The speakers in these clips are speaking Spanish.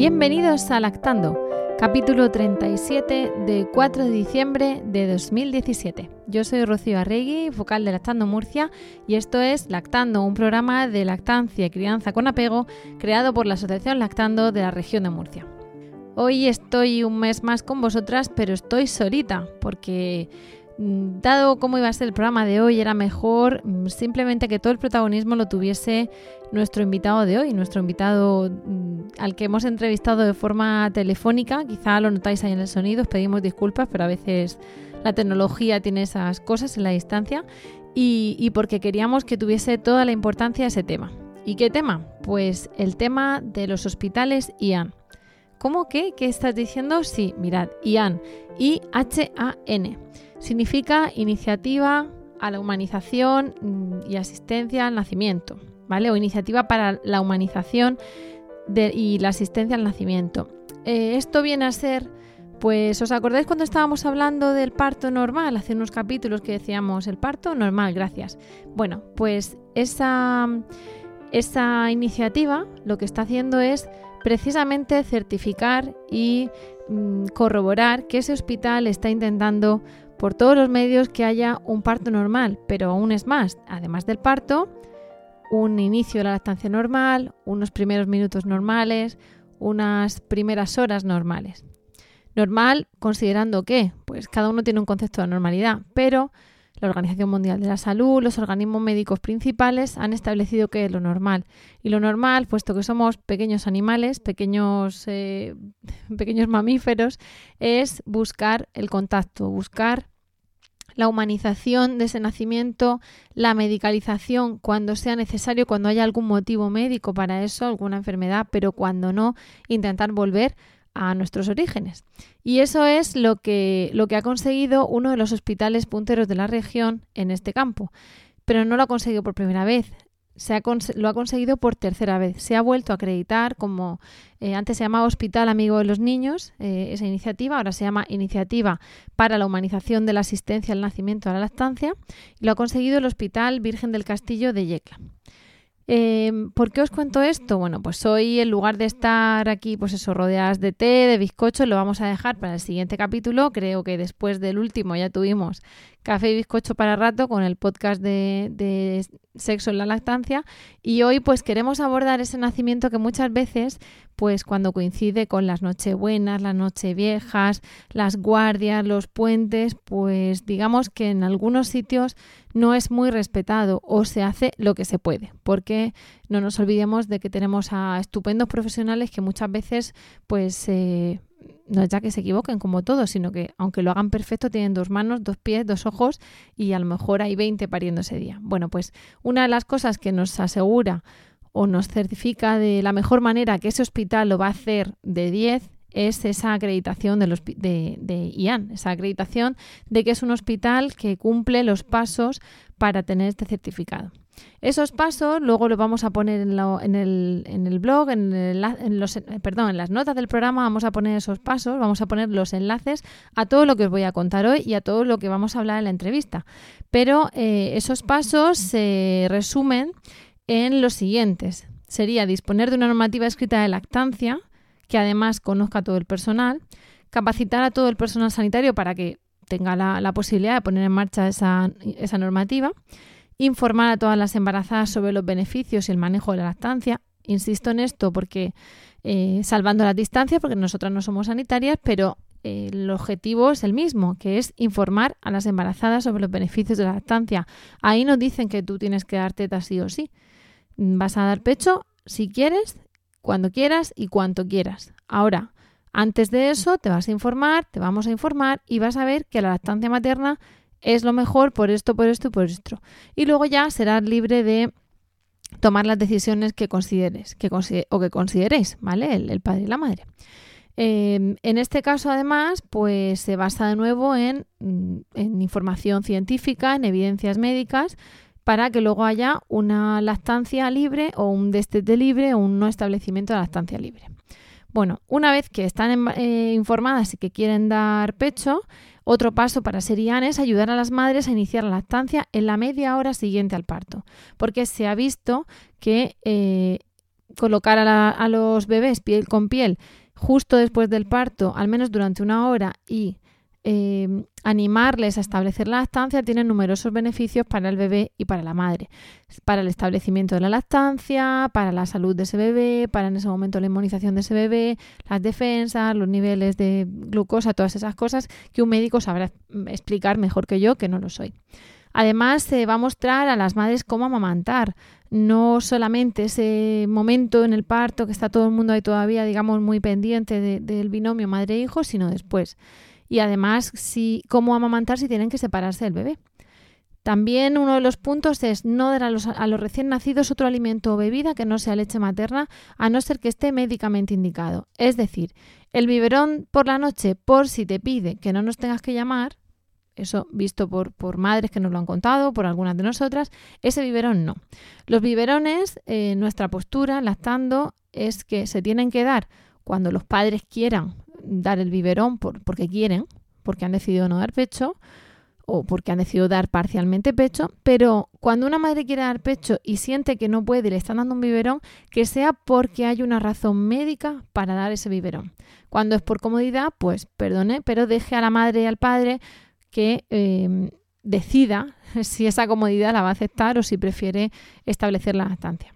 Bienvenidos a Lactando, capítulo 37 de 4 de diciembre de 2017. Yo soy Rocío Arregui, vocal de Lactando Murcia, y esto es Lactando, un programa de lactancia y crianza con apego creado por la Asociación Lactando de la región de Murcia. Hoy estoy un mes más con vosotras, pero estoy solita porque dado cómo iba a ser el programa de hoy, era mejor mm, simplemente que todo el protagonismo lo tuviese nuestro invitado de hoy, nuestro invitado mm, al que hemos entrevistado de forma telefónica. Quizá lo notáis ahí en el sonido, os pedimos disculpas, pero a veces la tecnología tiene esas cosas en la distancia y, y porque queríamos que tuviese toda la importancia ese tema. ¿Y qué tema? Pues el tema de los hospitales IAN. ¿Cómo que? ¿Qué estás diciendo? Sí, mirad, IAN, I-H-A-N significa iniciativa a la humanización mm, y asistencia al nacimiento, ¿vale? O iniciativa para la humanización y la asistencia al nacimiento. Eh, esto viene a ser, pues, ¿os acordáis cuando estábamos hablando del parto normal? Hace unos capítulos que decíamos el parto normal, gracias. Bueno, pues esa, esa iniciativa lo que está haciendo es precisamente certificar y mm, corroborar que ese hospital está intentando por todos los medios que haya un parto normal, pero aún es más, además del parto, un inicio de la lactancia normal, unos primeros minutos normales, unas primeras horas normales. Normal considerando que, pues cada uno tiene un concepto de normalidad, pero la Organización Mundial de la Salud, los organismos médicos principales han establecido que es lo normal. Y lo normal, puesto que somos pequeños animales, pequeños, eh, pequeños mamíferos, es buscar el contacto, buscar la humanización de ese nacimiento, la medicalización cuando sea necesario, cuando haya algún motivo médico para eso, alguna enfermedad, pero cuando no, intentar volver a nuestros orígenes. Y eso es lo que, lo que ha conseguido uno de los hospitales punteros de la región en este campo. Pero no lo ha conseguido por primera vez lo ha conseguido por tercera vez. Se ha vuelto a acreditar como eh, antes se llamaba Hospital Amigo de los Niños, eh, esa iniciativa, ahora se llama Iniciativa para la Humanización de la Asistencia al Nacimiento a la Lactancia, y lo ha conseguido el Hospital Virgen del Castillo de Yecla. Em, ¿Por qué os cuento esto? Bueno, pues hoy en lugar de estar aquí, pues eso, rodeadas de té, de bizcocho, lo vamos a dejar para el siguiente capítulo. Creo que después del último ya tuvimos café y bizcocho para rato con el podcast de, sexo en la lactancia. Y hoy pues queremos abordar ese nacimiento que muchas veces pues cuando coincide con las nochebuenas, las nocheviejas, las guardias, los puentes, pues digamos que en algunos sitios no es muy respetado o se hace lo que se puede, porque no nos olvidemos de que tenemos a estupendos profesionales que muchas veces pues eh, no es ya que se equivoquen como todos, sino que aunque lo hagan perfecto, tienen dos manos, dos pies, dos ojos y a lo mejor hay 20 pariendo ese día. Bueno, pues una de las cosas que nos asegura o nos certifica de la mejor manera que ese hospital lo va a hacer de 10 es esa acreditación de, los, de, de IAN, esa acreditación de que es un hospital que cumple los pasos para tener este certificado. Esos pasos luego los vamos a poner en, el, blog, en, los, perdón, en las notas del programa vamos a poner esos pasos, vamos a poner los enlaces a todo lo que os voy a contar hoy y a todo lo que vamos a hablar en la entrevista. Pero eh, esos pasos se resumen en los siguientes. Sería disponer de una normativa escrita de lactancia, que además conozca a todo el personal, capacitar a todo el personal sanitario para que tenga la, posibilidad de poner en marcha esa, esa normativa, informar a todas las embarazadas sobre los beneficios y el manejo de la lactancia. Insisto en esto porque eh, salvando las distancias, porque nosotras no somos sanitarias, pero eh, el objetivo es el mismo, que es informar a las embarazadas sobre los beneficios de la lactancia. Ahí nos dicen que tú tienes que dar tetas sí o sí. Vas a dar pecho si quieres, cuando quieras y cuanto quieras. Ahora, Antes de eso te vas a informar, te vamos a informar y vas a ver que la lactancia materna es lo mejor por esto, por esto y por esto. Y luego ya serás libre de tomar las decisiones que consideres que o que consideréis, ¿vale? El, padre y la madre. Em, en este caso, además, pues se basa de nuevo en, mm, en, información científica, en evidencias médicas, para que luego haya una lactancia libre o un destete libre o un no establecimiento de lactancia libre. Bueno, una vez que están eh, informadas y que quieren dar pecho, otro paso para Serian es ayudar a las madres a iniciar la lactancia en la media hora siguiente al parto, porque se ha visto que eh, colocar a, los bebés piel con piel justo después del parto, al menos durante una hora, y Em, animarles a establecer la lactancia tiene numerosos beneficios para el bebé y para la madre. Para el establecimiento de la lactancia, para la salud de ese bebé, para en ese momento la inmunización de ese bebé, las defensas, los niveles de glucosa, todas esas cosas que un médico sabrá explicar mejor que yo, que no lo soy. Además, se va a mostrar a las madres cómo amamantar, no solamente ese momento en el parto que está todo el mundo ahí todavía, digamos, muy pendiente del binomio madre-hijo, sino después y además si, cómo amamantar si tienen que separarse del bebé. También uno de los puntos es no dar a los, recién nacidos otro alimento o bebida que no sea leche materna, a no ser que esté médicamente indicado. Es decir, el biberón por la noche, por si te pide que no nos tengas que llamar, eso visto por, por madres que nos lo han contado, por algunas de nosotras, ese biberón no. Los biberones, eh, nuestra postura, lactando, es que se tienen que dar cuando los padres quieran dar el biberón por, porque quieren, porque han decidido no dar pecho o porque han decidido dar parcialmente pecho, pero cuando una madre quiere dar pecho y siente que no puede y le están dando un biberón, que sea porque hay una razón médica para dar ese biberón. Cuando es por comodidad, pues perdone, pero deje a la madre y al padre que em, decida si esa comodidad la va a aceptar o si prefiere establecer la lactancia.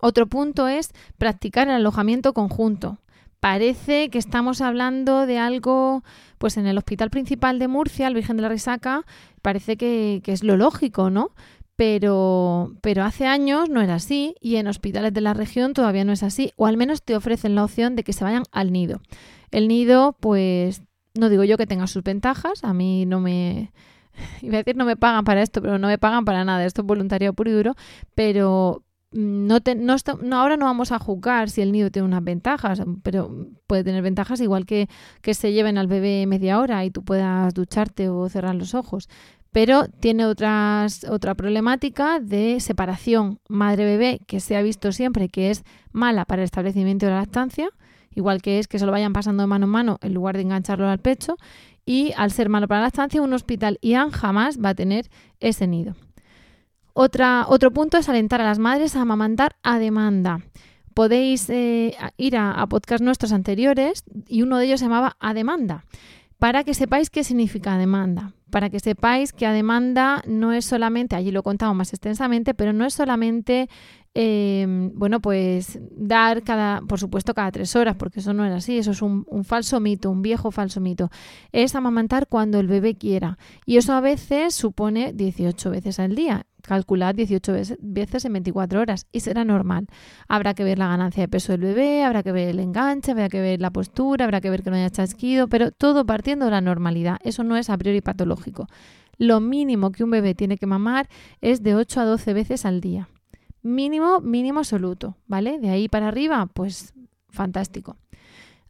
Otro punto es practicar el alojamiento conjunto parece que estamos hablando de algo, pues en el Hospital Principal de Murcia, el Virgen de la Risaca, parece que, es lo lógico, ¿no? Pero, pero hace años no era así y en hospitales de la región todavía no es así, o al menos te ofrecen la opción de que se vayan al nido. El nido, pues, no digo yo que tenga sus ventajas, a mí no me, iba a decir no me pagan para esto, pero no me pagan para nada, esto es voluntariado puro y duro, pero, no, no, ahora no vamos a juzgar si el nido tiene unas ventajas, pero puede tener ventajas igual que, que se lleven al bebé media hora y tú puedas ducharte o cerrar los ojos. Pero tiene otras, otra problemática de separación madre-bebé que se ha visto siempre que es mala para el establecimiento de la lactancia, igual que es que se lo vayan pasando de mano en mano en lugar de engancharlo al pecho. Y al ser malo para la lactancia, un hospital IAN jamás va a tener ese nido otro punto es alentar a las madres a amamantar a demanda. Podéis eh, ir a, a nuestros anteriores y uno de ellos se llamaba a demanda, para que sepáis qué significa demanda para que sepáis que a demanda no es solamente, allí lo contamos más extensamente, pero no es solamente Em, bueno, pues dar cada, por supuesto, cada tres horas, porque eso no es así, eso es un, falso mito, un viejo falso mito. Es amamantar cuando el bebé quiera. Y eso a veces supone 18 veces al día. Calculad 18 veces en 24 horas y será normal. Habrá que ver la ganancia de peso del bebé, habrá que ver el enganche, habrá que ver la postura, habrá que ver que no haya chasquido, pero todo partiendo de la normalidad. Eso no es a priori patológico. Lo mínimo que un bebé tiene que mamar es de 8 a 12 veces al día. Mínimo, mínimo absoluto, ¿vale? De ahí para arriba, pues fantástico.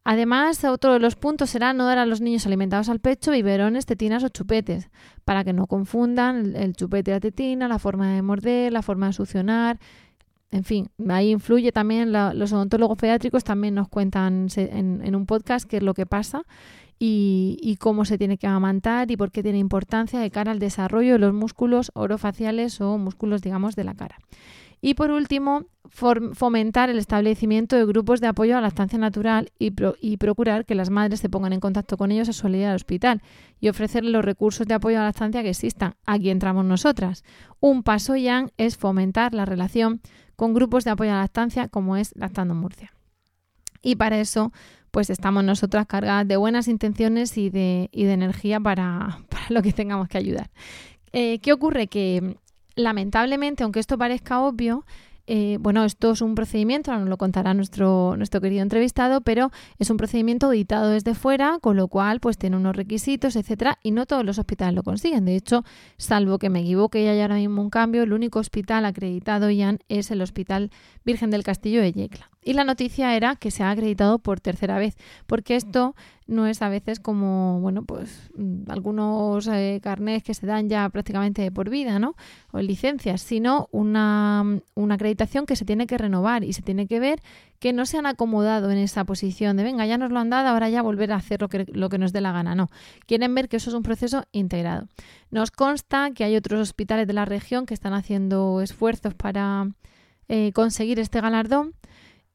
Además, otro de los puntos será no dar a los niños alimentados al pecho biberones, tetinas o chupetes, para que no confundan el, chupete y la tetina, la forma de morder, la forma de succionar. En fin, ahí influye también, los odontólogos pediátricos también nos cuentan en, en, un podcast qué es lo que pasa y, y, cómo se tiene que amamantar y por qué tiene importancia de cara al desarrollo de los músculos orofaciales o músculos, digamos, de la cara. Y por último, fomentar el establecimiento de grupos de apoyo a la lactancia natural y, procurar que las madres se pongan en contacto con ellos a su salida al hospital y ofrecerles los recursos de apoyo a la lactancia que existan. Aquí entramos nosotras. Un paso ya es fomentar la relación con grupos de apoyo a la lactancia como es Lactando Murcia. Y para eso, pues estamos nosotras cargadas de buenas intenciones y de, energía para, lo que tengamos que ayudar. Eh, ¿Qué ocurre? Que lamentablemente, aunque esto parezca obvio, Eh, bueno, esto es un procedimiento, nos lo contará nuestro, nuestro querido entrevistado, pero es un procedimiento auditado desde fuera, con lo cual pues tiene unos requisitos, etcétera, y no todos los hospitales lo consiguen. De hecho, salvo que me equivoque y haya ahora mismo un cambio, el único hospital acreditado, ya es el Hospital Virgen del Castillo de Yecla. Y la noticia era que se ha acreditado por tercera vez, porque esto no es a veces como, bueno, pues mm, algunos eh, carnés que se dan ya prácticamente por vida, ¿no? O licencias, sino una, una acreditación que se tiene que renovar y se tiene que ver que no se han acomodado en esa posición de, venga, ya nos lo han dado, ahora ya volver a hacer lo que, lo que nos dé la gana. No, quieren ver que eso es un proceso integrado. Nos consta que hay otros hospitales de la región que están haciendo esfuerzos para eh, conseguir este galardón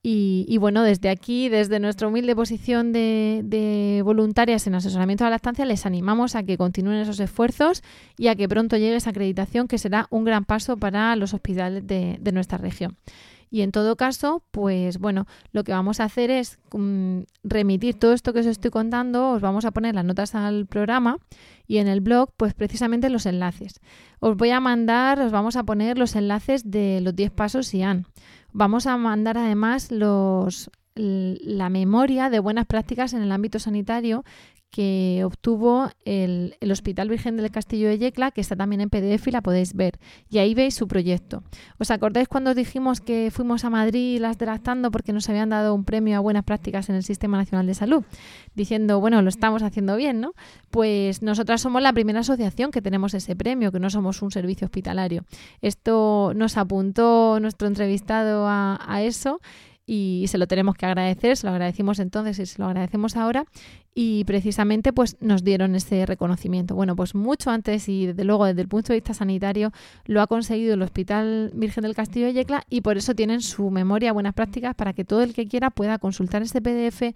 y, bueno, desde aquí, desde nuestra humilde posición de, voluntarias en asesoramiento de la lactancia, les animamos a que continúen esos esfuerzos y a que pronto llegue esa acreditación, que será un gran paso para los hospitales de, nuestra región. Y en todo caso, pues bueno, lo que vamos a hacer es mm, remitir todo esto que os estoy contando, os vamos a poner las notas al programa y en el blog, pues precisamente los enlaces. Os voy a mandar, os vamos a poner los enlaces de los 10 pasos han Vamos a mandar además los, la memoria de buenas prácticas en el ámbito sanitario que obtuvo el, Hospital Virgen del Castillo de Yecla, que está también en PDF y la podéis ver. Y ahí veis su proyecto. ¿Os acordáis cuando dijimos que fuimos a Madrid las delactando porque nos habían dado un premio a buenas prácticas en el Sistema Nacional de Salud? Diciendo, bueno, lo estamos haciendo bien, ¿no? Pues nosotras somos la primera asociación que tenemos ese premio, que no somos un servicio hospitalario. Esto nos apuntó nuestro entrevistado a, a eso y se lo tenemos que agradecer, se lo agradecimos entonces y se lo agradecemos ahora y precisamente pues nos dieron ese reconocimiento. Bueno, pues mucho antes y desde luego desde el punto de vista sanitario lo ha conseguido el Hospital Virgen del Castillo de Yecla y por eso tienen su memoria buenas prácticas para que todo el que quiera pueda consultar este PDF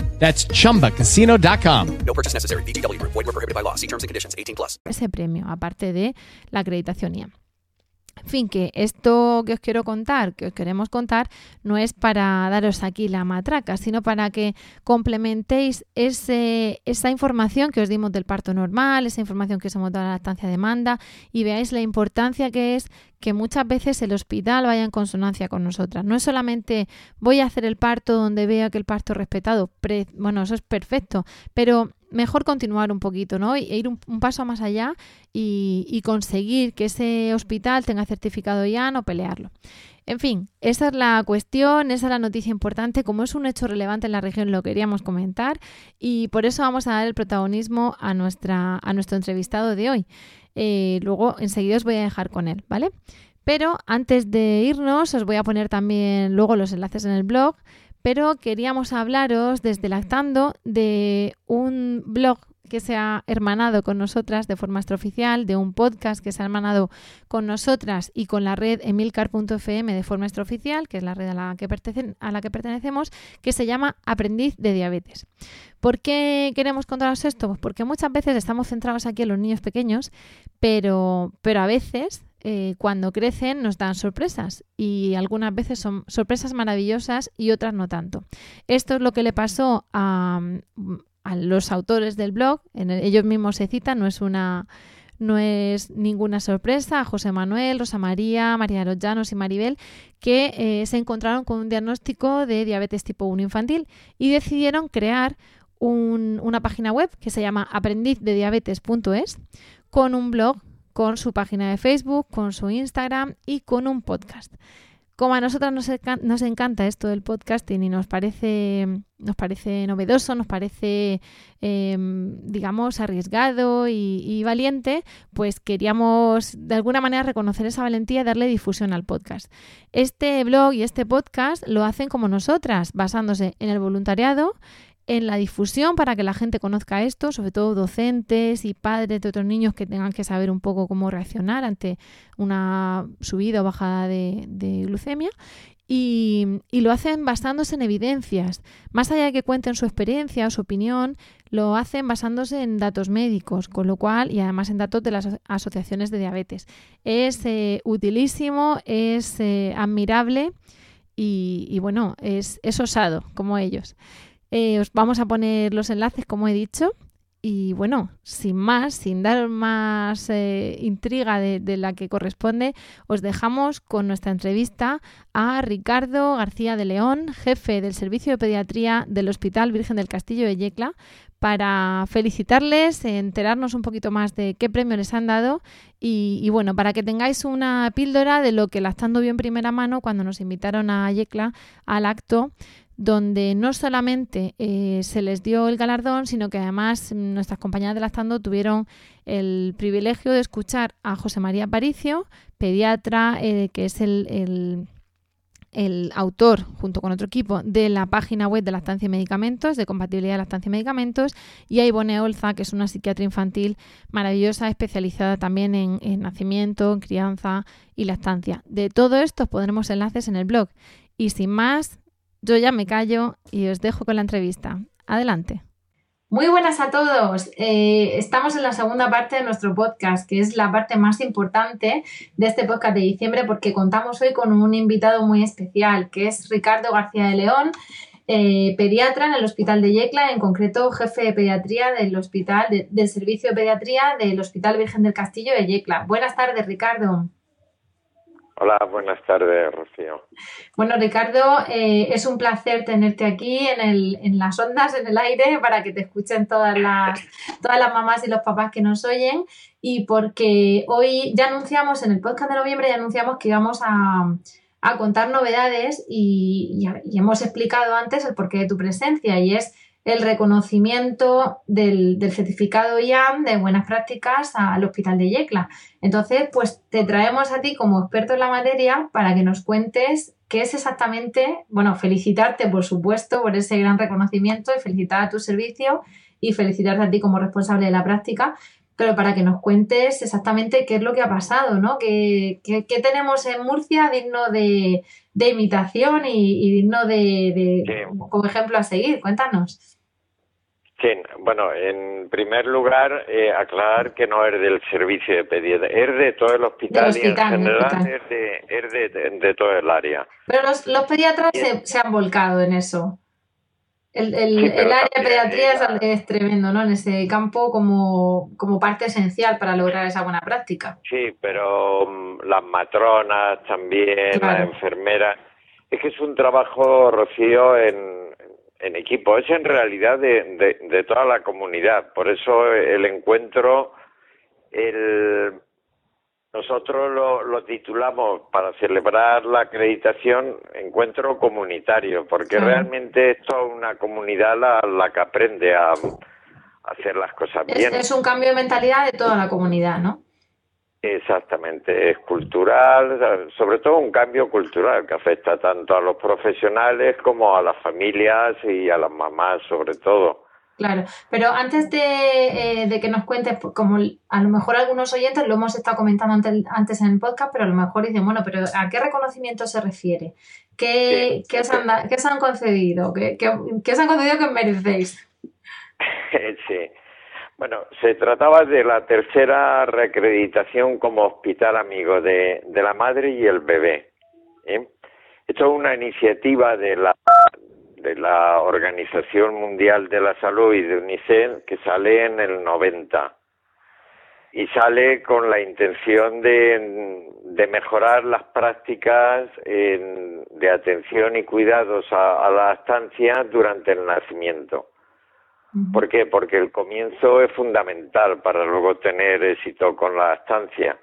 That's chumbacasino.com. No purchase necessary. BGW. Void were prohibited by law. See terms and conditions 18 plus. Ese premio, aparte de la acreditación IAM. En fin, que esto que os quiero contar, que os queremos contar, no es para daros aquí la matraca, sino para que complementéis ese, esa información que os dimos del parto normal, esa información que os hemos dado de la lactancia demanda y veáis la importancia que es que muchas veces el hospital vaya en consonancia con nosotras. No es solamente voy a hacer el parto donde vea que el parto es respetado, bueno, eso es perfecto, pero mejor continuar un poquito, ¿no? E ir un, paso más allá y, conseguir que ese hospital tenga certificado ya, no pelearlo. En fin, esa es la cuestión, esa es la noticia importante. Como es un hecho relevante en la región, lo queríamos comentar y por eso vamos a dar el protagonismo a, nuestra, a nuestro entrevistado de hoy. Eh, luego, enseguida os voy a dejar con él, ¿vale? Pero antes de irnos, os voy a poner también luego los enlaces en el blog pero queríamos hablaros desde Lactando de un blog que se ha hermanado con nosotras de forma extraoficial, de un podcast que se ha hermanado con nosotras y con la red emilcar.fm de forma extraoficial, que es la red a la, que a la que pertenecemos, que se llama Aprendiz de Diabetes. ¿Por qué queremos contaros esto? Pues porque muchas veces estamos centrados aquí en los niños pequeños, pero, pero a veces eh, cuando crecen nos dan sorpresas y algunas veces son sorpresas maravillosas y otras no tanto. Esto es lo que le pasó a, los autores del blog, en ellos mismos se citan, no es una no es ninguna sorpresa. A José Manuel, Rosa María, María de los Llanos y Maribel, que eh, se encontraron con un diagnóstico de diabetes tipo 1 infantil y decidieron crear una página web que se llama aprendizdediabetes.es con un blog con su página de Facebook, con su Instagram y con un podcast. Como a nosotras nos, encanta esto del podcasting y nos parece, nos parece novedoso, nos parece, em, digamos, arriesgado y, valiente, pues queríamos de alguna manera reconocer esa valentía y darle difusión al podcast. Este blog y este podcast lo hacen como nosotras, basándose en el voluntariado, en la difusión para que la gente conozca esto, sobre todo docentes y padres de otros niños que tengan que saber un poco cómo reaccionar ante una subida o bajada de, glucemia. y, lo hacen basándose en evidencias. Más allá de que cuenten su experiencia o su opinión, lo hacen basándose en datos médicos, con lo cual, y además en datos de las asociaciones de diabetes. Es eh, utilísimo, es eh, admirable y, bueno, es, es, osado, como ellos. Eh, os vamos a poner los enlaces, como he dicho, y bueno, sin más, sin dar más eh, intriga de, la que corresponde, os dejamos con nuestra entrevista a Ricardo García de León, jefe del Servicio de Pediatría del Hospital Virgen del Castillo de Yecla, para felicitarles, enterarnos un poquito más de qué premio les han dado y, bueno, para que tengáis una píldora de lo que Lactando vio en primera mano cuando nos invitaron a Yecla al acto donde no solamente eh, se les dio el galardón, sino que además nuestras compañeras de Lactando tuvieron el privilegio de escuchar a José María Paricio, pediatra, eh, que es el, autor, junto con otro equipo, de la página web de lactancia y medicamentos, de compatibilidad de lactancia y medicamentos, y a Ivone Olza, que es una psiquiatra infantil maravillosa, especializada también en, en nacimiento, en crianza y lactancia. De todo esto pondremos enlaces en el blog. Y sin más, yo ya me callo y os dejo con la entrevista. Adelante. Muy buenas a todos. Eh, estamos en la segunda parte de nuestro podcast, que es la parte más importante de este podcast de diciembre, porque contamos hoy con un invitado muy especial, que es Ricardo García de León, eh, pediatra en el Hospital de Yecla, en concreto jefe de pediatría del Hospital del Servicio de Pediatría del Hospital Virgen del Castillo de Yecla. Buenas tardes, Ricardo. Hola, buenas tardes, Rocío. Bueno, Ricardo, eh, es un placer tenerte aquí en, el, en las ondas, en el aire, para que te escuchen todas las, todas las mamás y los papás que nos oyen. Y porque hoy ya anunciamos, en el podcast de noviembre, ya anunciamos que íbamos a, contar novedades y, y hemos explicado antes el porqué de tu presencia y es el reconocimiento del, certificado IAM de buenas prácticas al Hospital de Yecla. Entonces, pues te traemos a ti como experto en la materia para que nos cuentes qué es exactamente, bueno, felicitarte por supuesto por ese gran reconocimiento y felicitar a tu servicio y felicitarte a ti como responsable de la práctica, pero para que nos cuentes exactamente qué es lo que ha pasado, ¿no? ¿Qué, tenemos en Murcia digno de, imitación y, digno de, como ejemplo a seguir? Cuéntanos. Sí, bueno, en primer lugar, eh, aclarar que no es del servicio de pediatría, es de todo el hospital, y en general es, de, de, todo el área. Pero los, los pediatras se, han volcado en eso. El, el, el área de pediatría es, tremendo, ¿no? En ese campo como, como parte esencial para lograr esa buena práctica. Sí, pero mm, las matronas también, las enfermeras. Es que es un trabajo, Rocío, en, en equipo, es en realidad de, de, toda la comunidad. Por eso el encuentro, el, nosotros lo, lo titulamos para celebrar la acreditación encuentro comunitario, porque realmente es toda una comunidad la, la que aprende a, hacer las cosas bien. es un cambio de mentalidad de toda la comunidad, ¿no? Exactamente, es cultural, sobre todo un cambio cultural que afecta tanto a los profesionales como a las familias y a las mamás sobre todo. Claro, pero antes de, eh, que nos cuentes, como a lo mejor algunos oyentes lo hemos estado comentando antes, en el podcast, pero a lo mejor dicen, bueno, pero ¿a qué reconocimiento se refiere? ¿Qué, ¿qué, os, han, qué os han concedido? ¿Qué, qué, qué os han concedido que merecéis? sí. Bueno, se trataba de la tercera reacreditación como hospital amigo de, de la madre y el bebé. ¿eh? Esto es una iniciativa de la, de la Organización Mundial de la Salud y de UNICEF que sale en el 90 y sale con la intención de, de mejorar las prácticas de atención y cuidados a, a la estancia durante el nacimiento. ¿Por qué? Porque el comienzo es fundamental para luego tener éxito con la estancia.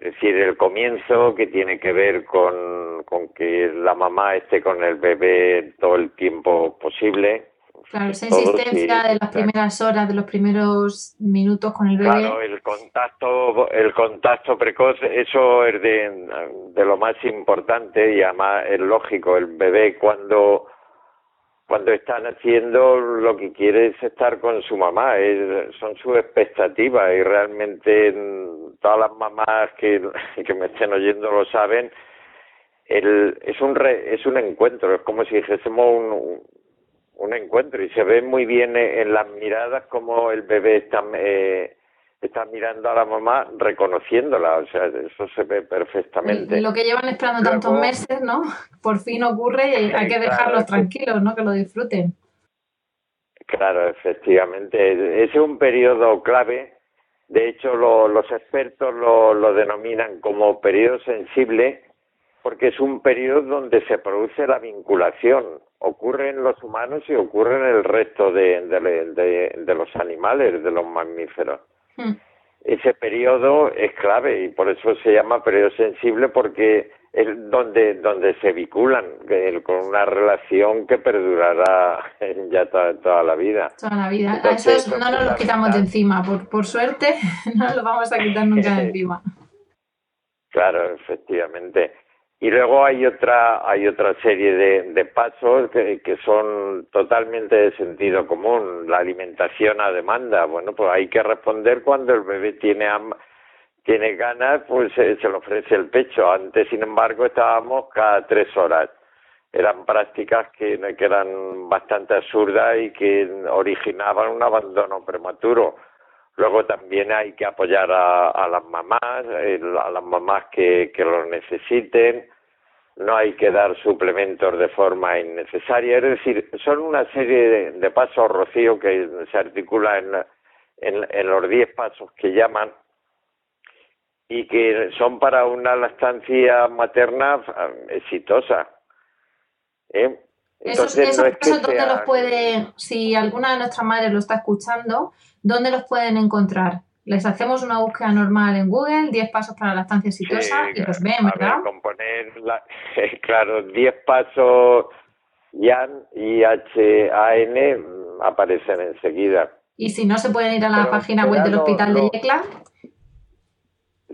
Es decir, el comienzo que tiene que ver con, con que la mamá esté con el bebé todo el tiempo posible. Claro, esa insistencia de las primeras horas, de los primeros minutos con el bebé. Claro, el contacto, el contacto precoz, eso es de, de lo más importante y además es lógico. El bebé cuando cuando están haciendo lo que quiere es estar con su mamá, son sus expectativas y realmente todas las mamás que, que me estén oyendo lo saben, el, es un es un encuentro, es como si dijésemos un, un, encuentro y se ve muy bien en las miradas como el bebé está eh, está mirando a la mamá reconociéndola, o sea, eso se ve perfectamente. Lo que llevan esperando tantos meses, ¿no? Por fin ocurre y hay que dejarlos tranquilos, ¿no? Que lo disfruten. Claro, efectivamente. Ese es un periodo clave. De hecho, los expertos lo, lo denominan como periodo sensible porque es un periodo donde se produce la vinculación. Ocurre en los humanos y ocurre en el resto de, de los animales, de los mamíferos. Hmm. Ese periodo es clave y por eso se llama periodo sensible porque es donde donde se vinculan con una relación que perdurará ya toda, la vida. Toda la vida. a eso no nos lo quitamos de encima. Por, por suerte no lo vamos a quitar nunca de encima. Claro, efectivamente. Y luego hay otra, hay otra serie de, pasos que, son totalmente de sentido común. La alimentación a demanda. Bueno, pues hay que responder cuando el bebé tiene, tiene ganas, pues se le ofrece el pecho. Antes, sin embargo, estábamos cada tres horas. Eran prácticas que eran bastante absurdas y que originaban un abandono prematuro. Luego también hay que apoyar a, las mamás, a las mamás que, que lo necesiten. No hay que dar suplementos de forma innecesaria. Es decir, son una serie de, pasos, Rocío, que se articula en, en, los diez pasos que llaman y que son para una lactancia materna exitosa. ¿eh? Entonces, esos, pasos, ¿dónde los puede, si alguna de nuestras madres lo está escuchando, ¿dónde los pueden encontrar? Les hacemos una búsqueda normal en Google, 10 pasos para la estancia exitosa y los ven, ¿verdad? componer, claro, 10 pasos YAN y H-A-N aparecen enseguida. ¿Y si no se pueden ir a la página web del Hospital de Yecla?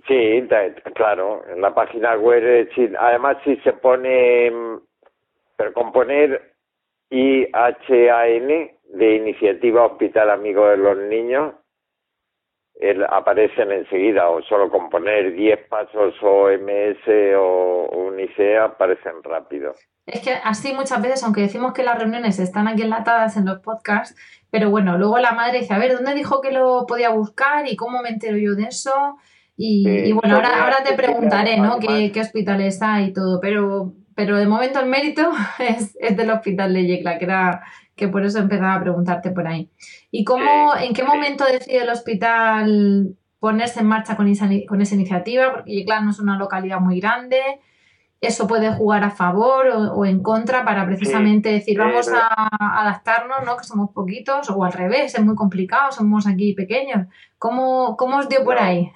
Sí, claro, en la página web, además si se pone, pero componer I-H-A-N de Iniciativa Hospital Amigo de los Niños, aparecen enseguida, o solo con poner 10 pasos OMS o UNICEF aparecen rápido. Es que así muchas veces, aunque decimos que las reuniones están aquí enlatadas en los podcasts, pero bueno, luego la madre dice, a ver, ¿dónde dijo que lo podía buscar y cómo me entero yo de eso? Y, bueno, ahora, ahora te preguntaré, ¿no? ¿Qué, ¿Qué, hospitales hay y todo, pero, pero de momento el mérito es, es del hospital de Yecla, que era que por eso empezaba a preguntarte por ahí. ¿Y cómo, en qué momento decide el hospital ponerse en marcha con esa, con esa iniciativa? Porque claro, no es una localidad muy grande. ¿Eso puede jugar a favor o, en contra para precisamente decir vamos a, adaptarnos, ¿no? que somos poquitos? O al revés, es muy complicado, somos aquí pequeños. ¿Cómo, cómo os dio por ahí?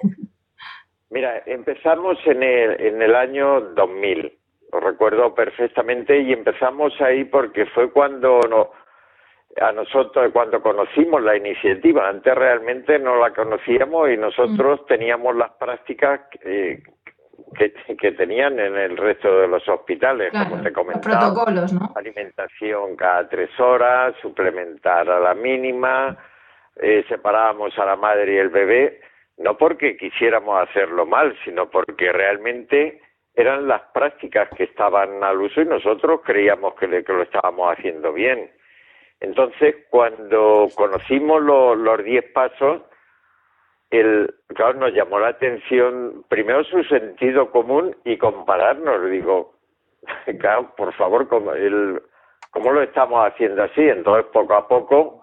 Mira, empezamos en el, en el año 2000, lo recuerdo perfectamente, y empezamos ahí porque fue cuando no, a nosotros cuando conocimos la iniciativa, antes realmente no la conocíamos y nosotros mm. teníamos las prácticas que, que, tenían en el resto de los hospitales, como te comentaba, protocolos, ¿no? alimentación cada tres horas, suplementar a la mínima, eh, separábamos a la madre y el bebé, no porque quisiéramos hacerlo mal, sino porque realmente eran las prácticas que estaban al uso y nosotros creíamos que, que lo estábamos haciendo bien. Entonces, cuando conocimos los diez pasos, el, claro, nos llamó la atención primero su sentido común y compararnos. Digo, claro, por favor, ¿cómo, el, ¿cómo lo estamos haciendo así? Entonces, poco a poco,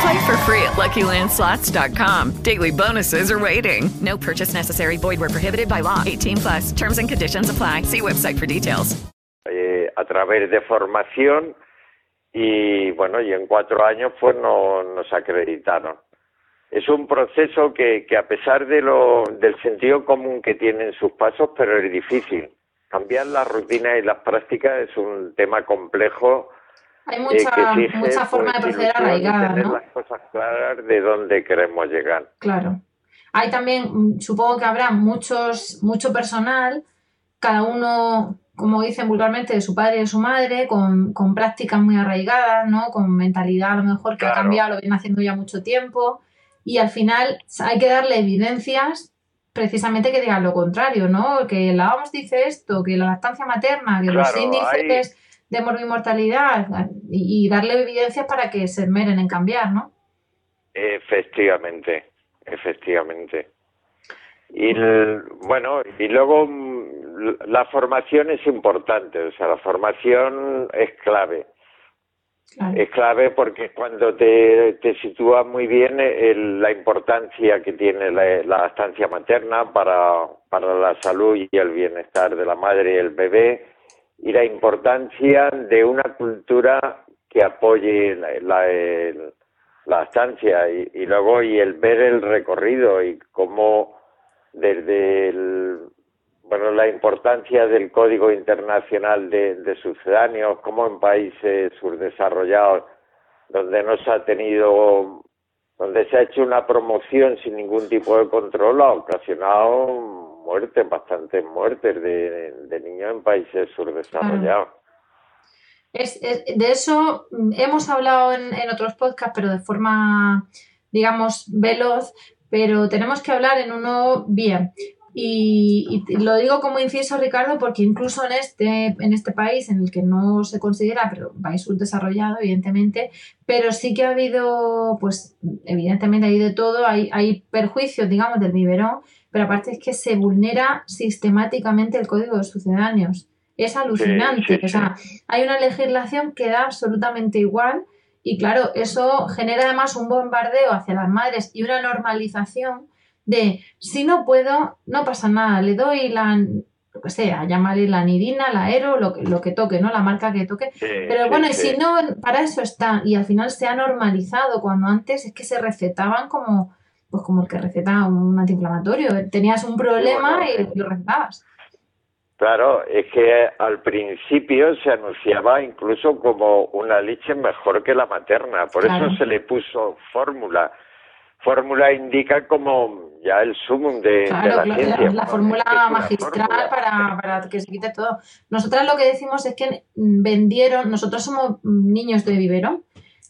Play for free at LuckyLandSlots.com. Daily bonuses are waiting. No purchase necessary. Void prohibited by law. 18 plus. Terms and conditions apply. See website for details. Eh, a través de formación y bueno, y en cuatro años pues no, nos acreditaron. Es un proceso que, que a pesar de lo, del sentido común que tienen sus pasos, pero es difícil. Cambiar las rutinas y las prácticas es un tema complejo hay mucha, eh, mucha forma de proceder arraigada, tener ¿no? las cosas claras de dónde queremos llegar. Claro. Hay también, mm, supongo que habrá muchos, mucho personal, cada uno, como dicen vulgarmente, de su padre y de su madre, con, con prácticas muy arraigadas, ¿no? Con mentalidad a lo mejor que ha cambiado, lo viene haciendo ya mucho tiempo. Y al final hay que darle evidencias precisamente que digan lo contrario, ¿no? Que la OMS dice esto, que la lactancia materna, que los índices de morbimortalidad y, y darle evidencias para que se esmeren en cambiar, ¿no? Efectivamente, efectivamente. Y el- bueno, y luego mm, la formación es importante, o sea, la formación es clave. Es clave porque cuando te, te sitúas muy bien el- la importancia que tiene la, la estancia materna para, para la salud y el bienestar de la madre y el bebé y la importancia de una cultura que apoye la, la, el- la estancia y, luego y el ver el recorrido y cómo desde el, bueno la importancia del código internacional de, de sucedáneos como en países subdesarrollados donde no se ha tenido donde se ha hecho una promoción sin ningún tipo de control ha ocasionado muertes bastantes muertes de, niños en países subdesarrollados Es, es- de eso hemos hablado en, en otros podcasts, pero de forma, digamos, veloz, pero tenemos que hablar en uno bien. Y, y lo digo como inciso, Ricardo, porque incluso en este, en este país, en el que no se considera, pero país subdesarrollado, evidentemente, pero sí que ha habido, pues, evidentemente hay de todo, hay, hay perjuicios, digamos, del biberón, pero aparte es que se vulnera sistemáticamente el código de sucedáneos. Es alucinante. sí, o sea, hay una legislación que da absolutamente igual y claro, eso genera además un bombardeo hacia las madres y una normalización de si no puedo, no pasa nada, le doy la, lo que sea, llamarle la nidina, la aero, lo que, lo que toque, ¿no? La marca que toque. Pero bueno, y sí. si no, para eso está. Y al final se ha normalizado cuando antes es que se recetaban como, pues como el que receta un antiinflamatorio. Tenías un problema y lo recetabas. Claro, es que al principio se anunciaba incluso como una leche mejor que la materna, por Claro. eso se le puso fórmula. Fórmula indica como ya el sumum de, de Claro, la claro, ciencia. la, la fórmula magistral fórmula. para, para que se quite todo. Nosotras lo que decimos es que vendieron, nosotros somos niños de biberón,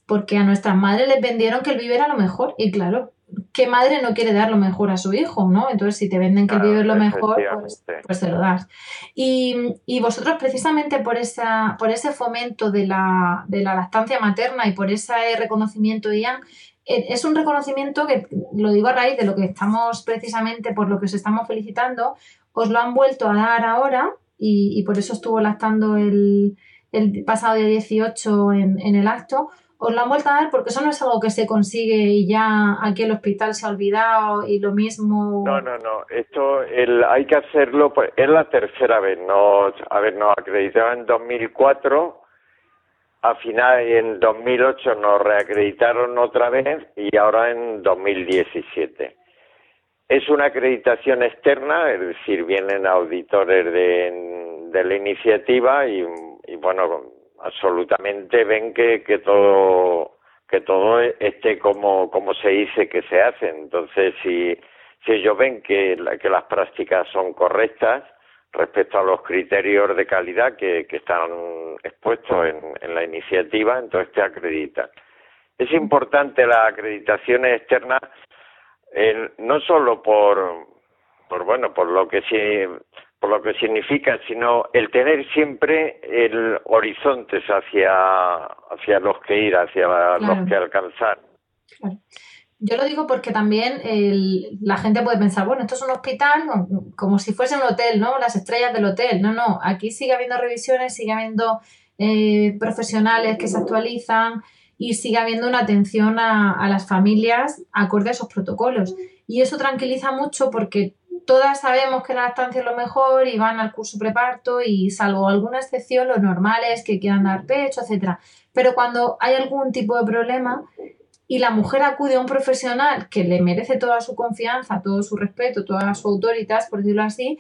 porque a nuestras madres les vendieron que el biber era lo mejor. Y claro, ¿qué madre no quiere dar lo mejor a su hijo, no? Entonces, si te venden que el biber es lo mejor, pues, pues te lo das. Y, y vosotros, precisamente por, esa, por ese fomento de la, de la lactancia materna y por ese reconocimiento, Ian, es un reconocimiento que, lo digo a raíz de lo que estamos precisamente, por lo que os estamos felicitando, os lo han vuelto a dar ahora y, y por eso estuvo lactando el, el pasado día 18 en, en el acto. Os lo han vuelto a dar porque eso no es algo que se consigue y ya aquí el hospital se ha olvidado y lo mismo. No, no, no. Esto el, hay que hacerlo. pues, es la tercera vez. Nos, a ver, nos acreditaban en 2004. A final en 2008 nos reacreditaron otra vez y ahora en 2017. Es una acreditación externa, es decir, vienen auditores de, la iniciativa y, y, bueno, absolutamente ven que, que todo que todo esté como, como se dice que se hace. Entonces, si, si ellos ven que, la- que las prácticas son correctas respecto a los criterios de calidad que, que están expuestos en, en la iniciativa, entonces te acreditan. Es importante la acreditación externa eh, no solo por, por bueno por lo que por lo que significa sino el tener siempre el horizontes hacia hacia los que ir hacia Claro. los que alcanzar Yo lo digo porque también el- la gente puede pensar, bueno, esto es un hospital como- si fuese un hotel, ¿no? Las estrellas del hotel. No, no, aquí sigue habiendo revisiones, sigue habiendo eh, profesionales que se actualizan y sigue habiendo una atención a, a las familias acorde a esos protocolos. Y eso tranquiliza mucho porque todas sabemos que la lactancia es lo mejor y van al curso preparto y salvo alguna excepción, lo normal es que quieran dar pecho, etcétera. Pero cuando hay algún tipo de problema y la mujer acude a un profesional que le merece toda su confianza, todo su respeto, toda su autoridad, por decirlo así,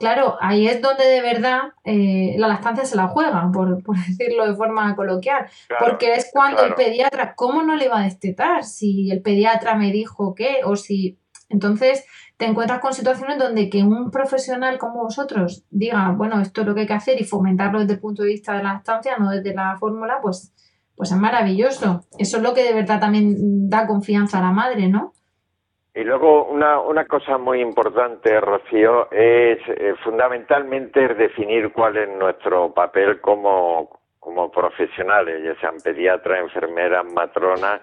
claro, ahí es donde de verdad eh, la lactancia se la juega, por, por decirlo de forma coloquial. porque es cuando el pediatra, ¿cómo no le va a destetar? Si el pediatra me dijo qué, o si. Entonces, te encuentras con situaciones donde que un profesional como vosotros diga, bueno, esto es lo que hay que hacer y fomentarlo desde el punto de vista de la estancia, no desde la fórmula, pues, pues es maravilloso. Eso es lo que de verdad también da confianza a la madre, ¿no? Y luego una, una cosa muy importante, Rocío, es eh, fundamentalmente definir cuál es nuestro papel como, como profesionales, ya sean pediatras, enfermeras, matronas.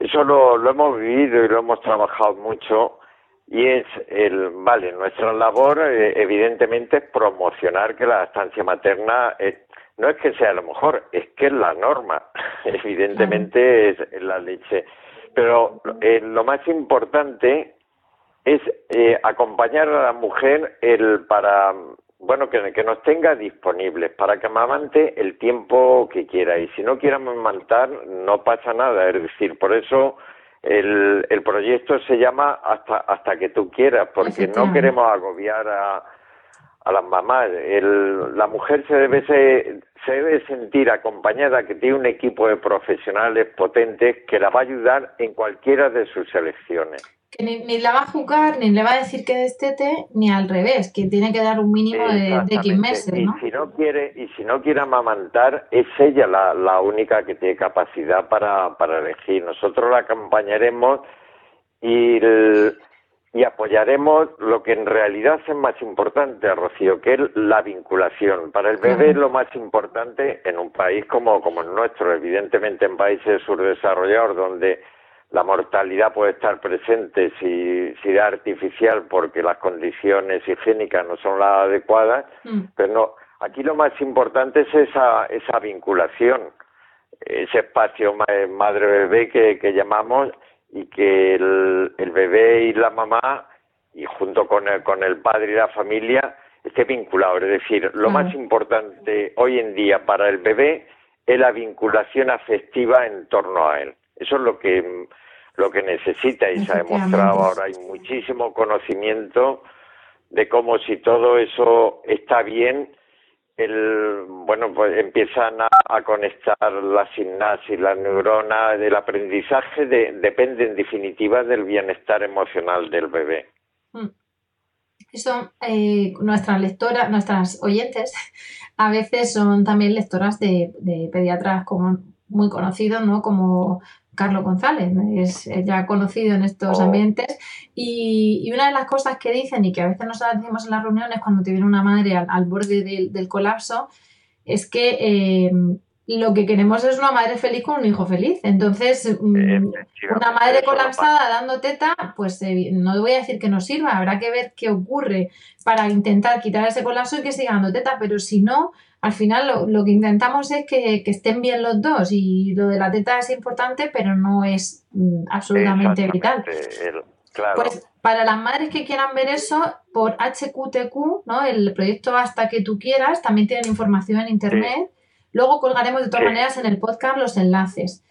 Eso lo, lo hemos vivido y lo hemos trabajado mucho y es el vale nuestra labor eh, evidentemente es promocionar que la estancia materna no es que sea lo mejor es que es la norma. Evidentemente es, la leche. Pero eh, lo más importante es eh, acompañar a la mujer el para bueno que, que nos tenga disponibles para que amamante el tiempo que quiera. Y si no quiere amamantar no pasa nada. Es decir por eso el, el proyecto se llama hasta hasta que tú quieras porque no queremos agobiar a, a las mamás el, la mujer se debe se debe sentir acompañada que tiene un equipo de profesionales potentes que la va a ayudar en cualquiera de sus elecciones que ni, la va a jugar, ni le va a decir que destete, ni al revés, que tiene que dar un mínimo de, de X meses, ¿no? Y si no quiere, y si no quiere amamantar, es ella la, la única que tiene capacidad para, para elegir. Nosotros la acompañaremos y, y apoyaremos lo que en realidad es más importante, Rocío, que es la vinculación. Para el bebé es lo más importante en un país como, como el nuestro, evidentemente en países subdesarrollados donde la mortalidad puede estar presente si, si es artificial porque las condiciones higiénicas no son las adecuadas, mm. pero no, aquí lo más importante es esa, esa vinculación, ese espacio madre-bebé que, que llamamos y que el, el bebé y la mamá y junto con el, con el padre y la familia esté vinculado. Es decir, lo más importante hoy en día para el bebé es la vinculación afectiva en torno a él. Eso es lo que lo que necesita y se ha demostrado ahora hay muchísimo conocimiento de cómo si todo eso está bien el bueno pues empiezan a, conectar la sinapsis las neuronas del aprendizaje de, depende en definitiva del bienestar emocional del bebé hmm. eso eh, nuestras lectoras nuestras oyentes a veces son también lectoras de, de pediatras como muy conocidos no como Carlos González, es ya conocido en estos oh. ambientes. Y, una de las cosas que dicen y que a veces nos decimos en las reuniones cuando te viene una madre al, borde del, colapso es que eh, lo que queremos es una madre feliz con un hijo feliz. Entonces, mm, una madre colapsada dando teta, pues eh, no voy a decir que no sirva, habrá que ver qué ocurre para intentar quitar ese colapso y que siga dando teta, pero si no, al final lo, que intentamos es que, estén bien los dos y lo de la teta es importante, pero no es mm, absolutamente vital. Pues para las madres que quieran ver eso, por HQTQ, ¿no? el proyecto Hasta que tú quieras, también tienen información en internet. Luego colgaremos de todas maneras en el podcast los enlaces.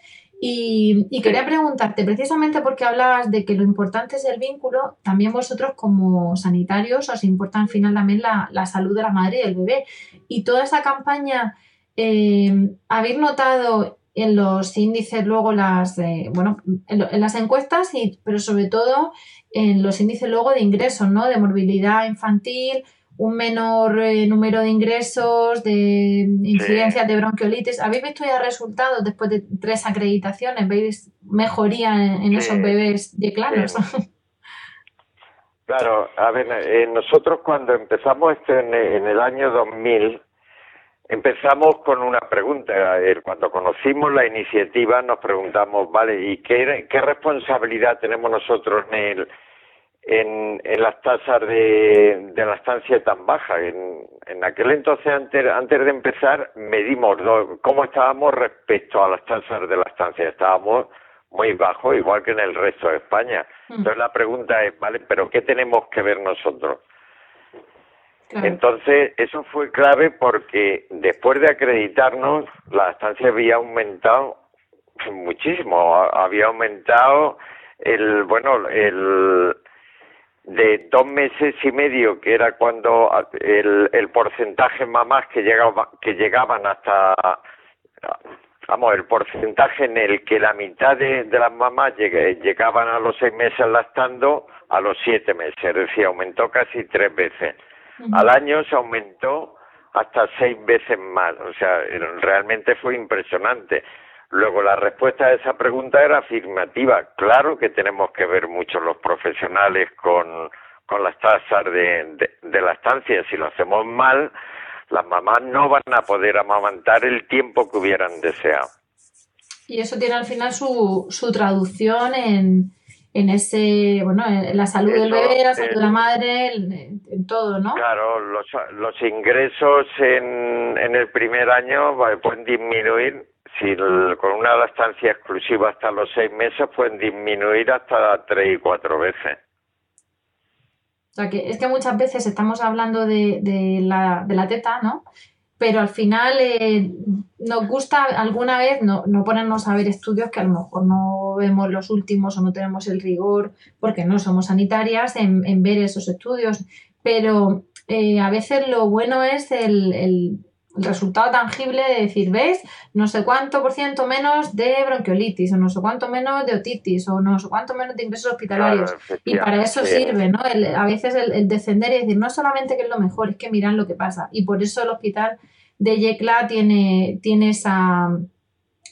Y, quería preguntarte, precisamente porque hablabas de que lo importante es el vínculo, también vosotros como sanitarios os importa al final también la, salud de la madre y del bebé. Y toda esa campaña, eh, ¿habéis notado en los índices luego las, eh, bueno, en, las encuestas, y, pero sobre todo en los índices luego de ingresos, ¿no? De morbilidad infantil, un menor eh, número de ingresos, de incidencias de bronquiolitis. ¿Habéis visto ya resultados después de tres acreditaciones? ¿Veis mejoría en, esos bebés de claros? Claro, a ver, eh, nosotros cuando empezamos esto en, el año 2000, empezamos con una pregunta. Cuando conocimos la iniciativa nos preguntamos, vale, ¿y qué, qué responsabilidad tenemos nosotros en el en, en las tasas de, de la estancia tan bajas. En, en aquel entonces, antes, antes de empezar, medimos cómo estábamos respecto a las tasas de la estancia. Estábamos muy bajos, igual que en el resto de España. Mm. Entonces la pregunta es, ¿vale? ¿Pero qué tenemos que ver nosotros? Entonces, eso fue clave porque después de acreditarnos, la estancia había aumentado muchísimo, había aumentado el, bueno, el, de dos meses y medio, que era cuando el, el porcentaje mamás que, llegaba, que llegaban hasta, vamos, el porcentaje en el que la mitad de, las mamás llegaban a los seis meses lactando a los siete meses, es decir, aumentó casi tres veces. Al año se aumentó hasta seis veces más, o sea, realmente fue impresionante. Luego la respuesta a esa pregunta era afirmativa. Claro que tenemos que ver mucho los profesionales con, con las tasas de, de, la estancia. Si lo hacemos mal, las mamás no van a poder amamantar el tiempo que hubieran deseado. Y eso tiene al final su, su traducción en, en ese, bueno, en la salud del bebé, la salud de la madre, en, todo, ¿no? Claro, los, los ingresos en, en el primer año pueden disminuir si con una lactancia exclusiva hasta los seis meses pueden disminuir hasta tres y cuatro veces. Es que muchas veces estamos hablando de, de, la, de la teta, ¿no? Pero al final eh, nos gusta alguna vez no, no ponernos a ver estudios que a lo mejor no vemos los últimos o no tenemos el rigor porque no somos sanitarias en, en ver esos estudios. Pero eh, a veces lo bueno es el el resultado tangible de decir, ¿ves? No sé cuánto por ciento menos de bronquiolitis, o no sé cuánto menos de otitis, o no sé cuánto menos de ingresos hospitalarios. y para eso sirve, ¿no? a veces el, descender y decir, no solamente que es lo mejor, es que miran lo que pasa. Y por eso el hospital de Yecla tiene, tiene esa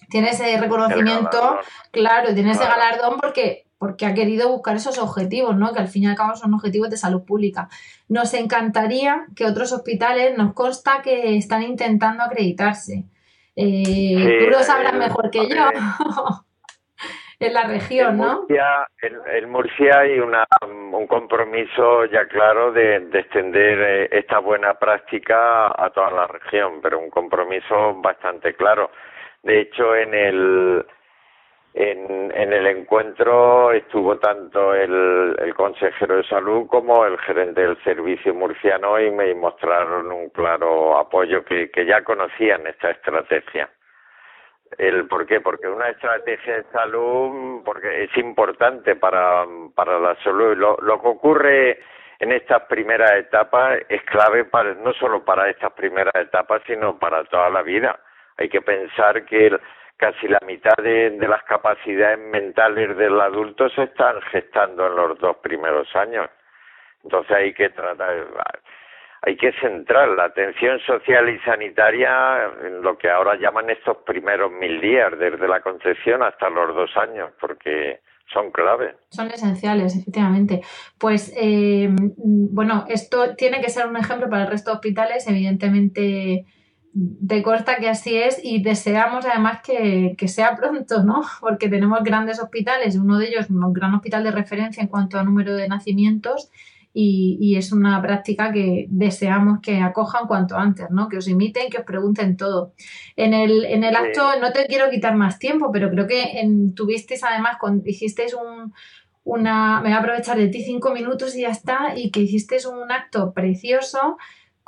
tiene ese reconocimiento, claro, tiene ese galardón porque porque ha querido buscar esos objetivos, ¿no? Que al fin y al cabo son objetivos de salud pública. Nos encantaría que otros hospitales, nos consta que están intentando acreditarse. Eh, tú lo sabrás mejor que yo. en la región, ¿no? en, Murcia hay una, un compromiso ya claro de, extender eh, esta buena práctica a toda la región, pero un compromiso bastante claro. De hecho, en el en, en el encuentro estuvo tanto el, el, consejero de salud como el gerente del servicio murciano y me mostraron un claro apoyo que, ya conocían esta estrategia. El por qué, porque una estrategia de salud porque es importante para, para la salud. Lo, lo que ocurre en estas primeras etapas es clave para, no solo para estas primeras etapas, sino para toda la vida. Hay que pensar que casi la mitad de, las capacidades mentales del adulto se están gestando en los dos primeros años. Entonces hay que tratar, hay que centrar la atención social y sanitaria en lo que ahora llaman estos primeros mil días, desde la concepción hasta los dos años, porque son clave. Son esenciales, efectivamente. Pues eh, bueno, esto tiene que ser un ejemplo para el resto de hospitales, evidentemente de costa que así es y deseamos además que, sea pronto, ¿no? Porque tenemos grandes hospitales, uno de ellos un gran hospital de referencia en cuanto a número de nacimientos y, es una práctica que deseamos que acojan cuanto antes, ¿no? Que os imiten, que os pregunten todo. En el, en el acto, no te quiero quitar más tiempo, pero creo que en, tuvisteis además, cuando dijisteis un, una, me voy a aprovechar de ti cinco minutos y ya está, y que hicisteis un acto precioso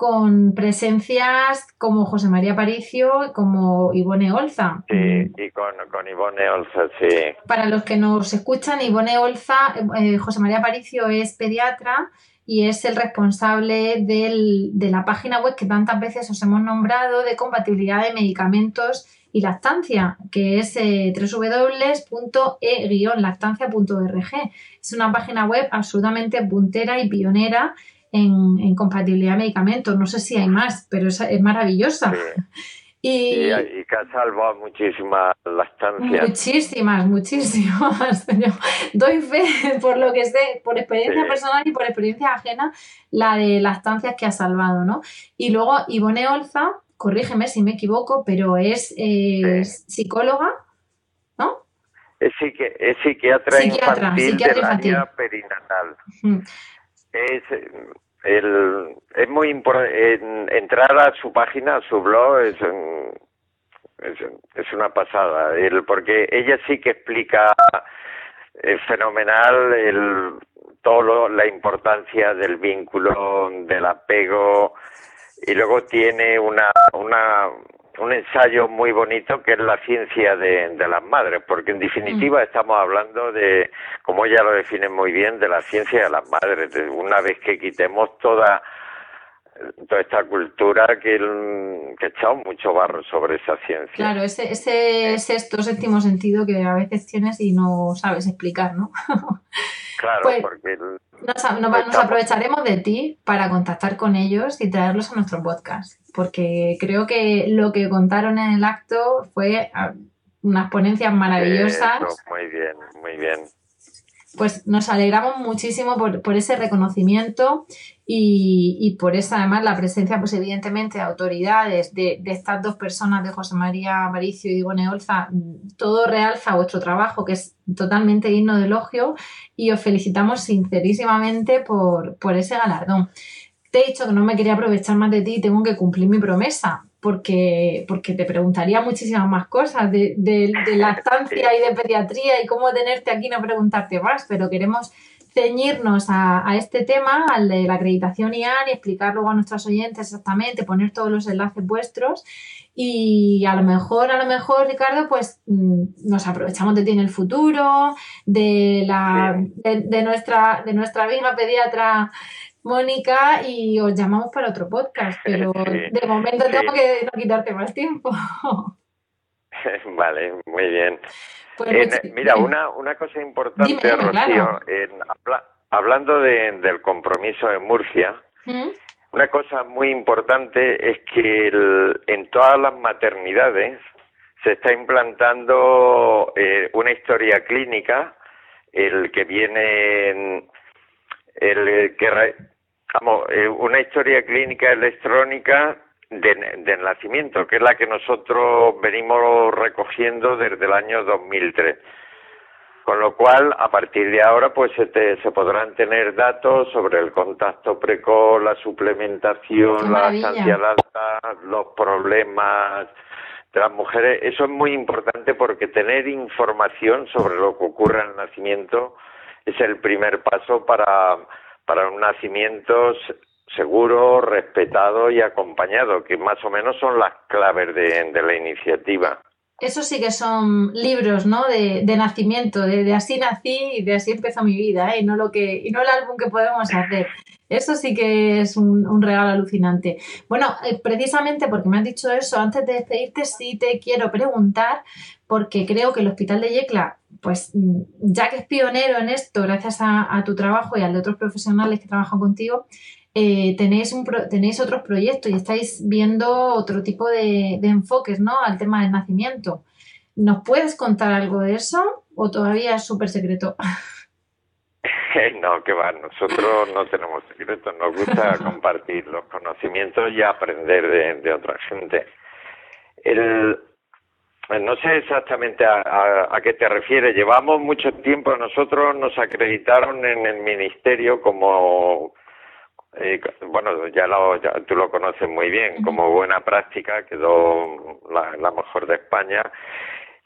con presencias como José María Paricio, como Ivone Olza. Sí, y con, con Ivone Olza, sí. Para los que nos escuchan, Ivone Olza, eh, José María Paricio es pediatra y es el responsable del, de la página web que tantas veces os hemos nombrado de compatibilidad de medicamentos y lactancia, que es eh, www.e-lactancia.org. Es una página web absolutamente puntera y pionera en, compatibilidad de medicamentos. No sé si hay más, pero es, es maravillosa. Y, que ha salvado muchísimas lactancias. Muchísimas, muchísimas. Doy fe por lo que sé, por experiencia personal y por experiencia ajena, la de lactancias que ha salvado, ¿no? Y luego Ivone Olza, corrígeme si me equivoco, pero es, psicóloga, ¿no? Es, psiqui- es psiquiatra, Psiquiatra, infantil psiquiatra del infantil. área perinatal. Es, el, es muy importante entrar a su página, a su blog, es, es, es una pasada, el, porque ella sí que explica eh, fenomenal el, todo lo- la importancia del vínculo, del apego, y luego tiene una, una, un ensayo muy bonito que es la ciencia de, de las madres, porque en definitiva estamos hablando de, como ella lo define muy bien, de la ciencia de las madres. de una vez que quitemos toda toda esta cultura que, que echamos mucho barro sobre esa ciencia. Claro, ese, ese sexto, séptimo sentido que a veces tienes y no sabes explicar, ¿no? Claro, Pues- porque el- Nos, aprovecharemos de ti para contactar con ellos y traerlos a nuestro podcast, porque creo que lo que contaron en el acto fue ah, unas ponencias maravillosas. Eso, muy bien, muy bien. Pues nos alegramos muchísimo por, por ese reconocimiento y, y por esa, además, la presencia, pues evidentemente, de autoridades, de, de estas dos personas, de José María Maricio y Ivone Olza, mm, todo realza vuestro trabajo, que es totalmente digno de elogio, y os felicitamos sincerísimamente por, por ese galardón. Te he dicho que no me quería aprovechar más de ti y tengo que cumplir mi promesa, porque, porque te preguntaría muchísimas más cosas de, de, de lactancia y de pediatría y cómo tenerte aquí y no preguntarte más, pero queremos ceñirnos a, a este tema, al de la acreditación IAN y explicar luego a nuestros oyentes exactamente, poner todos los enlaces vuestros. Y a lo mejor, a lo mejor, Ricardo, pues mm, nos aprovechamos de ti en el futuro, de la de, de nuestra de nuestra amiga pediatra Mónica y os llamamos para otro podcast, pero de momento sí. tengo que no quitarte más tiempo. vale, muy bien. Pues En- muchi- mira, una, una cosa importante, Dime, Rocío, claro. en habla- hablando de- del compromiso de Murcia, ¿Mm? una cosa muy importante es que el- en todas las maternidades se está implantando eh, una historia clínica, el que viene, en- el que re- vamos, eh, una historia clínica electrónica de, de nacimiento, que es la que nosotros venimos recogiendo desde el año 2003. Con lo cual, a partir de ahora, pues se, te- se podrán tener datos sobre el contacto precoz, la suplementación, la al alta, los problemas de las mujeres. Eso es muy importante porque tener información sobre lo que ocurre al nacimiento es el primer paso para, para un nacimiento seguro, respetado y acompañado, que más o menos son las claves de la iniciativa. Eso sí que son libros, ¿no? De, de nacimiento, de, así nací y de así empezó mi vida, ¿eh? Y no lo que, y no el álbum que podemos hacer. Eso sí que es un, un regalo alucinante. Bueno, eh, precisamente porque me has dicho eso, antes de despedirte, sí te quiero preguntar, porque creo que el Hospital de Yecla, pues mm, ya que es pionero en esto, gracias a, a tu trabajo y al de otros profesionales que trabajan contigo, eh, tenéis, un pro- tenéis otros proyectos y estáis viendo otro tipo de, de enfoques ¿no? al tema del nacimiento. ¿Nos puedes contar algo de eso o todavía es súper secreto? No, que va, nosotros no tenemos secretos, nos gusta compartir los conocimientos y aprender de, de otra gente. El, no sé exactamente a, a- a qué te refieres. Llevamos mucho tiempo, nosotros nos acreditaron en el ministerio como, eh, bueno, ya, lo, ya tú lo conoces muy bien, como buena práctica, quedó la, la mejor de España.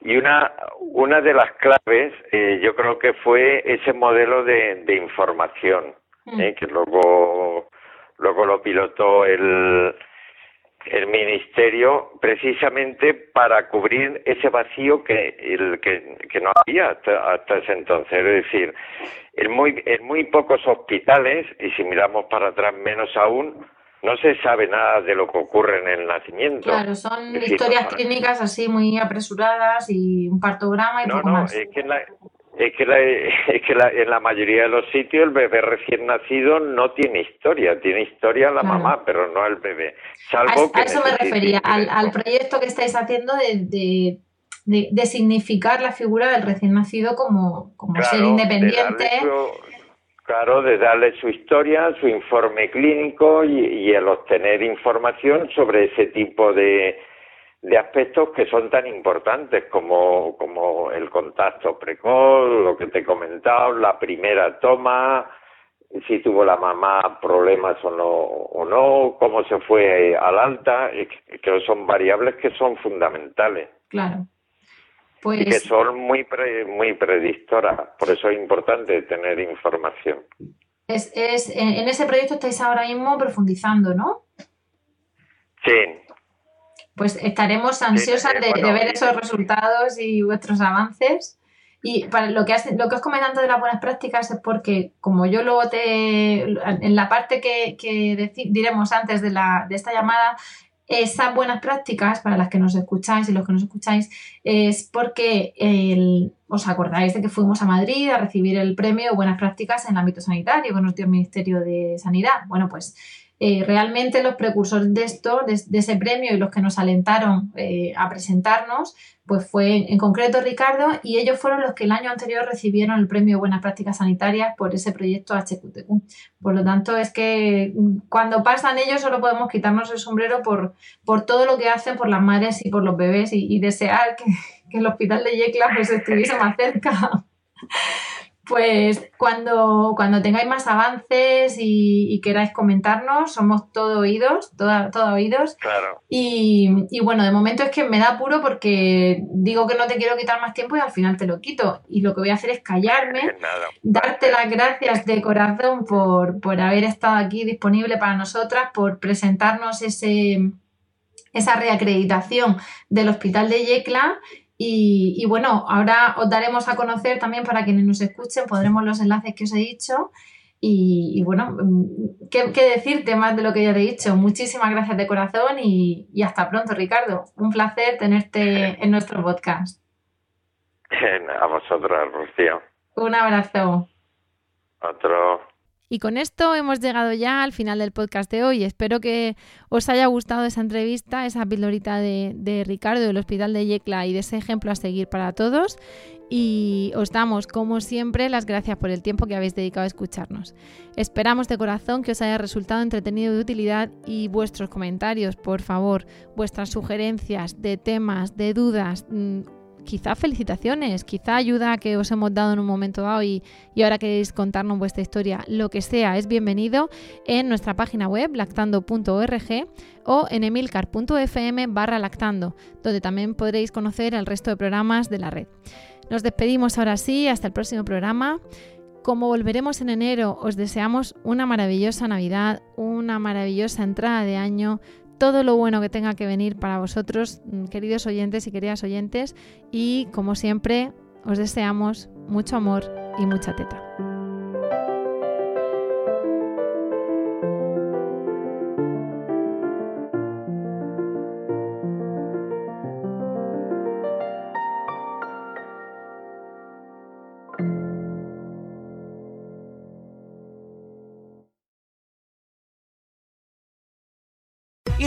Y una, una de las claves, eh, yo creo que fue ese modelo de, de información, eh, que luego, luego lo pilotó el, el ministerio precisamente para cubrir ese vacío que, el, que, que no había hasta, hasta ese entonces. Es decir, en muy, en muy pocos hospitales, y si miramos para atrás menos aún, no se sabe nada de lo que ocurre en el nacimiento. Claro, son decir, historias no- clínicas así muy apresuradas y un partograma y No, poco no, más. es que, en la, es que, la- es que la- en la mayoría de los sitios el bebé recién nacido no tiene historia, tiene historia la Claro. mamá, pero no el bebé. A, Salvo que a eso me refería, al, al proyecto que estáis haciendo de, de, de- de significar la figura del recién nacido como, como ser Claro, independiente. su- claro, de darle su historia, su informe clínico y, y el obtener información sobre ese tipo de, de aspectos que son tan importantes como, como el contacto precoz, lo que te he comentado, la primera toma, si tuvo la mamá problemas o no, o no cómo se fue al alta, que son variables que son fundamentales. Claro. Pues... Y que son muy, muy predictoras, por eso es importante tener información. Es, es, en ese proyecto estáis ahora mismo profundizando, ¿no? Sí. Pues estaremos ansiosas de, ver esos resultados y vuestros avances. Y para lo que, hace, lo que os comentando de las buenas prácticas es porque, como yo luego te. En la parte que, que diremos antes de, la, de esta llamada, esas buenas prácticas, para las que nos escucháis y los que nos escucháis, es porque os acordáis de que fuimos a Madrid a recibir el premio Buenas Prácticas en el ámbito sanitario que nos dio el Ministerio de Sanidad. Bueno, pues eh, realmente los precursores de esto, de, ese premio y los que nos alentaron eh, a presentarnos, pues fue en concreto Ricardo y ellos fueron los que el año anterior recibieron el premio Buenas Prácticas Sanitarias por ese proyecto HQTQ. Por lo tanto, es que mm, cuando pasan ellos solo podemos quitarnos el sombrero por, por todo lo que hacen por las madres y por los bebés y, desear que, el hospital de Yecla pues, estuviese más cerca. Pues cuando, cuando tengáis más avances y, queráis comentarnos, somos todo oídos, todo, oídos. Claro. Y, y, bueno, de momento es que me da apuro porque digo que no te quiero quitar más tiempo y al final te lo quito. Y lo que voy a hacer es callarme, darte las gracias de corazón por, por haber estado aquí disponible para nosotras, por presentarnos ese, esa reacreditación del Hospital de Yecla y, bueno, ahora os daremos a conocer también para quienes nos escuchen, podremos los enlaces que os he dicho. Y, bueno, mm, ¿qué, decirte más de lo que ya te he dicho? Muchísimas gracias de corazón y, hasta pronto, Ricardo. Un placer tenerte en nuestro podcast. A vosotros, Rocío. Un abrazo. Otro. Y con esto hemos llegado ya al final del podcast de hoy. Espero que os haya gustado esa entrevista, esa pildorita de, Ricardo del Hospital de Yecla y de ese ejemplo a seguir para todos. Y os damos, como siempre, las gracias por el tiempo que habéis dedicado a escucharnos. Esperamos de corazón que os haya resultado entretenido y de utilidad y vuestros comentarios, por favor, vuestras sugerencias de temas, de dudas mm, quizá felicitaciones, quizá ayuda que os hemos dado en un momento dado y, ahora queréis contarnos vuestra historia, lo que sea, es bienvenido en nuestra página web lactando.org o en emilcar.fm barra lactando, donde también podréis conocer el resto de programas de la red. Nos despedimos ahora sí, hasta el próximo programa. Como volveremos en enero, os deseamos una maravillosa Navidad, una maravillosa entrada de año, todo lo bueno que tenga que venir para vosotros, mm, queridos oyentes y queridas oyentes. Y como siempre, os deseamos mucho amor y mucha teta.